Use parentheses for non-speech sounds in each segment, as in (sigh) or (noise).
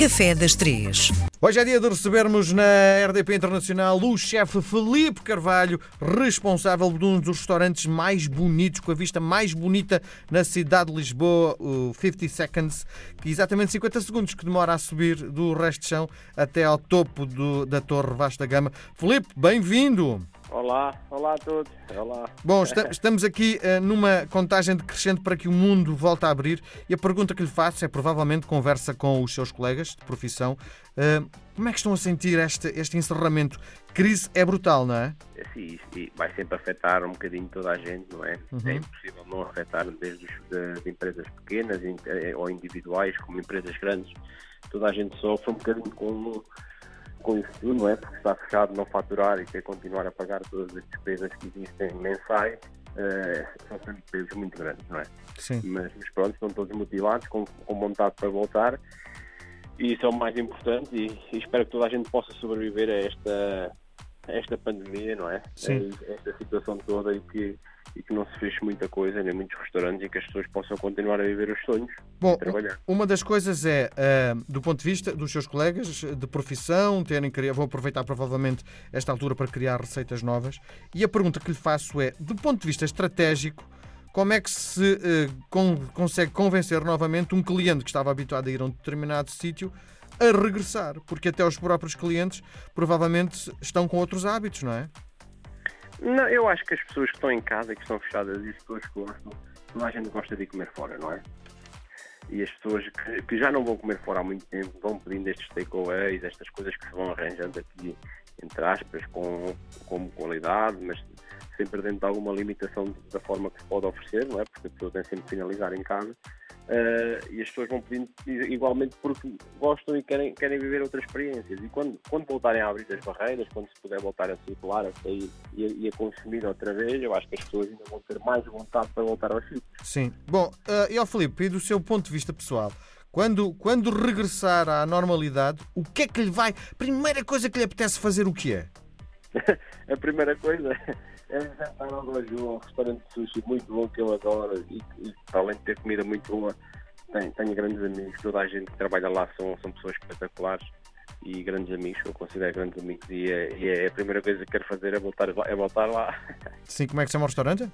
Café das Três. Hoje é dia de recebermos na RDP Internacional o chefe Felipe Carvalho, responsável de um dos restaurantes mais bonitos, com a vista mais bonita na cidade de Lisboa, o 50 Seconds, que exatamente 50 segundos que demora a subir do resto de chão até ao topo do- da Torre Vasta Gama. Felipe, bem-vindo! Olá, olá a todos. Olá. Bom, esta- estamos aqui eh, numa contagem decrescente para que o mundo volte a abrir e a pergunta que lhe faço é provavelmente conversa com os seus colegas de profissão. Eh, como é que estão a sentir este, este encerramento? Crise é brutal, não é? Assim, isto e vai sempre afetar um bocadinho toda a gente, não é? Uhum. É impossível não afetar desde os, de, empresas pequenas eh, ou individuais, como empresas grandes. Toda a gente sofre um bocadinho com, com isso tudo, não é? Porque está fechado, não faturar e ter que continuar a pagar todas as despesas que existem mensais. eh, são sempre pesos muito grandes, não é? Sim. mas, mas pronto, estão todos motivados, com, com vontade para voltar e isso é o mais importante e, e espero que toda a gente possa sobreviver a esta, a esta pandemia, não é? Sim. A esta situação toda e que, e que não se feche muita coisa, nem muitos restaurantes e que as pessoas possam continuar a viver os sonhos Bom, e trabalhar. uma das coisas é, eh, do ponto de vista dos seus colegas de profissão, terem criado, vou aproveitar provavelmente esta altura para criar receitas novas, e a pergunta que lhe faço é, do ponto de vista estratégico, como é que se eh, con- consegue convencer novamente um cliente que estava habituado a ir a um determinado sítio a regressar? Porque até os próprios clientes provavelmente estão com outros hábitos, não é? Não, eu acho que as pessoas que estão em casa que estão fechadas e as pessoas que gostam, toda a gente gosta de comer fora, não é? E as pessoas que, que já não vão comer fora há muito tempo vão pedindo estes takeaways, estas coisas que se vão arranjando aqui, entre aspas, com, com qualidade, mas sempre dentro de alguma limitação da forma que se pode oferecer, não é? Porque a pessoa tem sempre que finalizar em casa. Eh, e as pessoas vão pedindo igualmente porque gostam e querem, querem viver outras experiências. E quando, quando voltarem a abrir as barreiras, quando se puder voltar a circular, a sair e a, e a consumir outra vez, eu acho que as pessoas ainda vão ter mais vontade para voltar aos sítios. Sim. Bom, eh, e ao Filipe, e do seu ponto de vista pessoal, quando, quando regressar à normalidade, o que é que lhe vai. Primeira coisa que lhe apetece fazer, o que é? (laughs) a primeira coisa é jantar ao Doju, um restaurante de sushi muito bom que eu adoro e, e além de ter comida muito boa, tenho, tenho grandes amigos, toda a gente que trabalha lá são, são pessoas espetaculares e grandes amigos, eu considero grandes amigos e é, e é a primeira coisa que quero fazer é voltar lá. É voltar lá. Sim, como é que se chama o restaurante?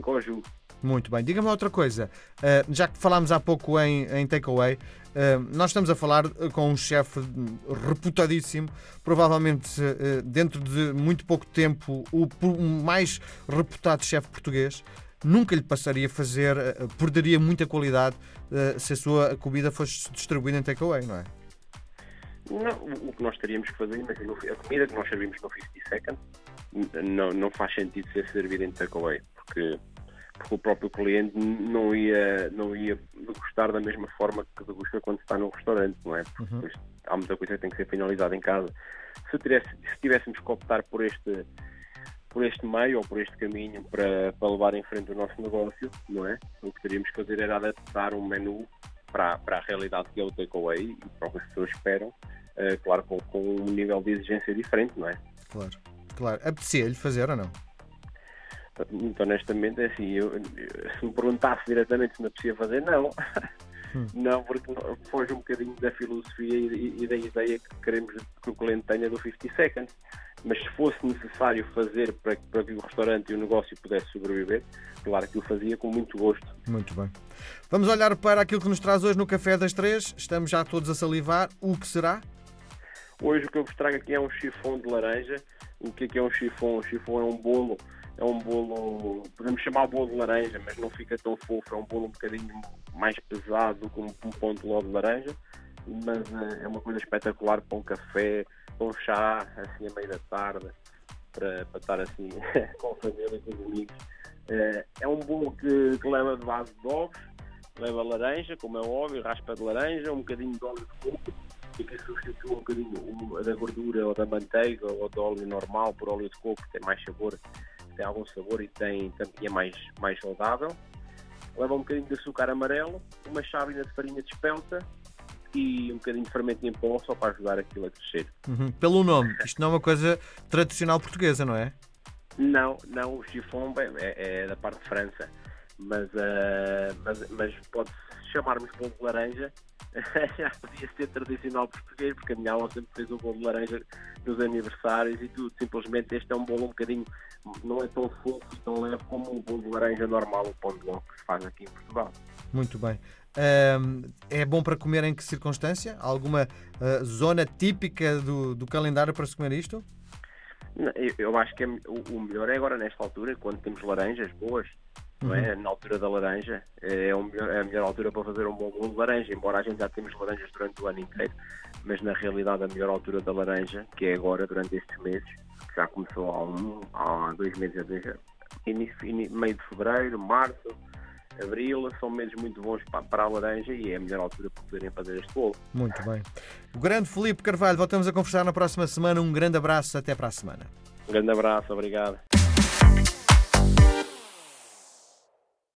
Goju. Muito bem. Diga-me outra coisa. eh, já que falámos há pouco em, em takeaway, eh, nós estamos a falar eh, com um chefe reputadíssimo, provavelmente eh, dentro de muito pouco tempo o, mais reputado chefe português. Nunca lhe passaria a fazer, perderia muita qualidade se a sua comida fosse distribuída em takeaway, não é? Não, o- que nós teríamos que fazer, imagina, a comida que nós servimos no 50 Second não, não faz sentido ser servida em takeaway, porque, porque o próprio cliente não ia, não ia degustar da mesma forma que degusta quando está num restaurante, não é? Porque depois há muita coisa que tem que ser finalizada em casa. Se, tivesse, se tivéssemos que optar por este por este meio ou por este caminho para, para levar em frente o nosso negócio, não é? O que teríamos que fazer era adaptar um menu para, para a realidade que é o takeaway e para o que as pessoas esperam, eh, claro, com, com um nível de exigência diferente, não é? Claro. Claro. Apetecia-lhe fazer ou não? Muito honestamente, é assim, eu, se me perguntasse diretamente se me apetecia fazer, não. (laughs) Não, porque foge um bocadinho da filosofia e, e da ideia que queremos que o cliente tenha do 50 Seconds. Mas se fosse necessário fazer para, que- para que o restaurante e o negócio pudesse sobreviver, claro que o fazia com muito gosto. Muito bem. Vamos olhar para aquilo que nos traz hoje no Café das Três. Estamos já todos a salivar. O que será? Hoje o que eu vos trago aqui é um chifão de laranja. O que é que é um chifão? Um chifão é um bolo, é um bolo, podemos chamar bolo de laranja, mas não fica tão fofo, é um bolo um bocadinho mais pesado um, um pão de ló de laranja, mas eh, é uma coisa espetacular para um café, para um chá, assim a meio da tarde, para, para estar assim (laughs) com a família, com os amigos. Eh, É um bolo que, que leva de base de ovos, leva laranja, como é óbvio, raspa de laranja, um bocadinho de óleo de coco, e que substitua um bocadinho da gordura ou da manteiga ou do óleo normal por óleo de coco, que tem mais sabor, tem algum sabor e tem, também é mais, mais saudável. Leva um bocadinho de açúcar amarelo, uma chávena de farinha de espelta e um bocadinho de fermento em pó só para ajudar aquilo a crescer. Uhum. Pelo nome. Isto não é uma coisa tradicional portuguesa, não é? Não, não, o chiffon bem, é, é da parte de França, mas, eh, mas, mas pode chamarmos bolo de laranja, (laughs) já podia ser tradicional português, porque a minha avó sempre fez o bolo de laranja nos aniversários e tudo. Simplesmente este é um bolo um bocadinho, não é tão fofo tão leve como o bolo de laranja normal, o pão de ló que se faz aqui em Portugal. Muito bem. é bom para comer em que circunstância? Alguma uh, zona típica do, do calendário para se comer isto? Eu, acho que é, o melhor é agora nesta altura, quando temos laranjas boas, não é? Uhum. Na altura da laranja é, melhor, é, a melhor altura para fazer um bom bolo de laranja, embora a gente já temos laranjas durante o ano inteiro, mas na realidade a melhor altura da laranja, que é agora, durante estes meses, que já começou há, um, há dois meses, início, meio de fevereiro, março, abril, são meses muito bons para, para a laranja e é a melhor altura para poderem fazer este bolo. Muito bem. O grande Felipe Carvalho, voltamos a conversar na próxima semana. Um grande abraço, até para a semana. Um grande abraço, obrigado.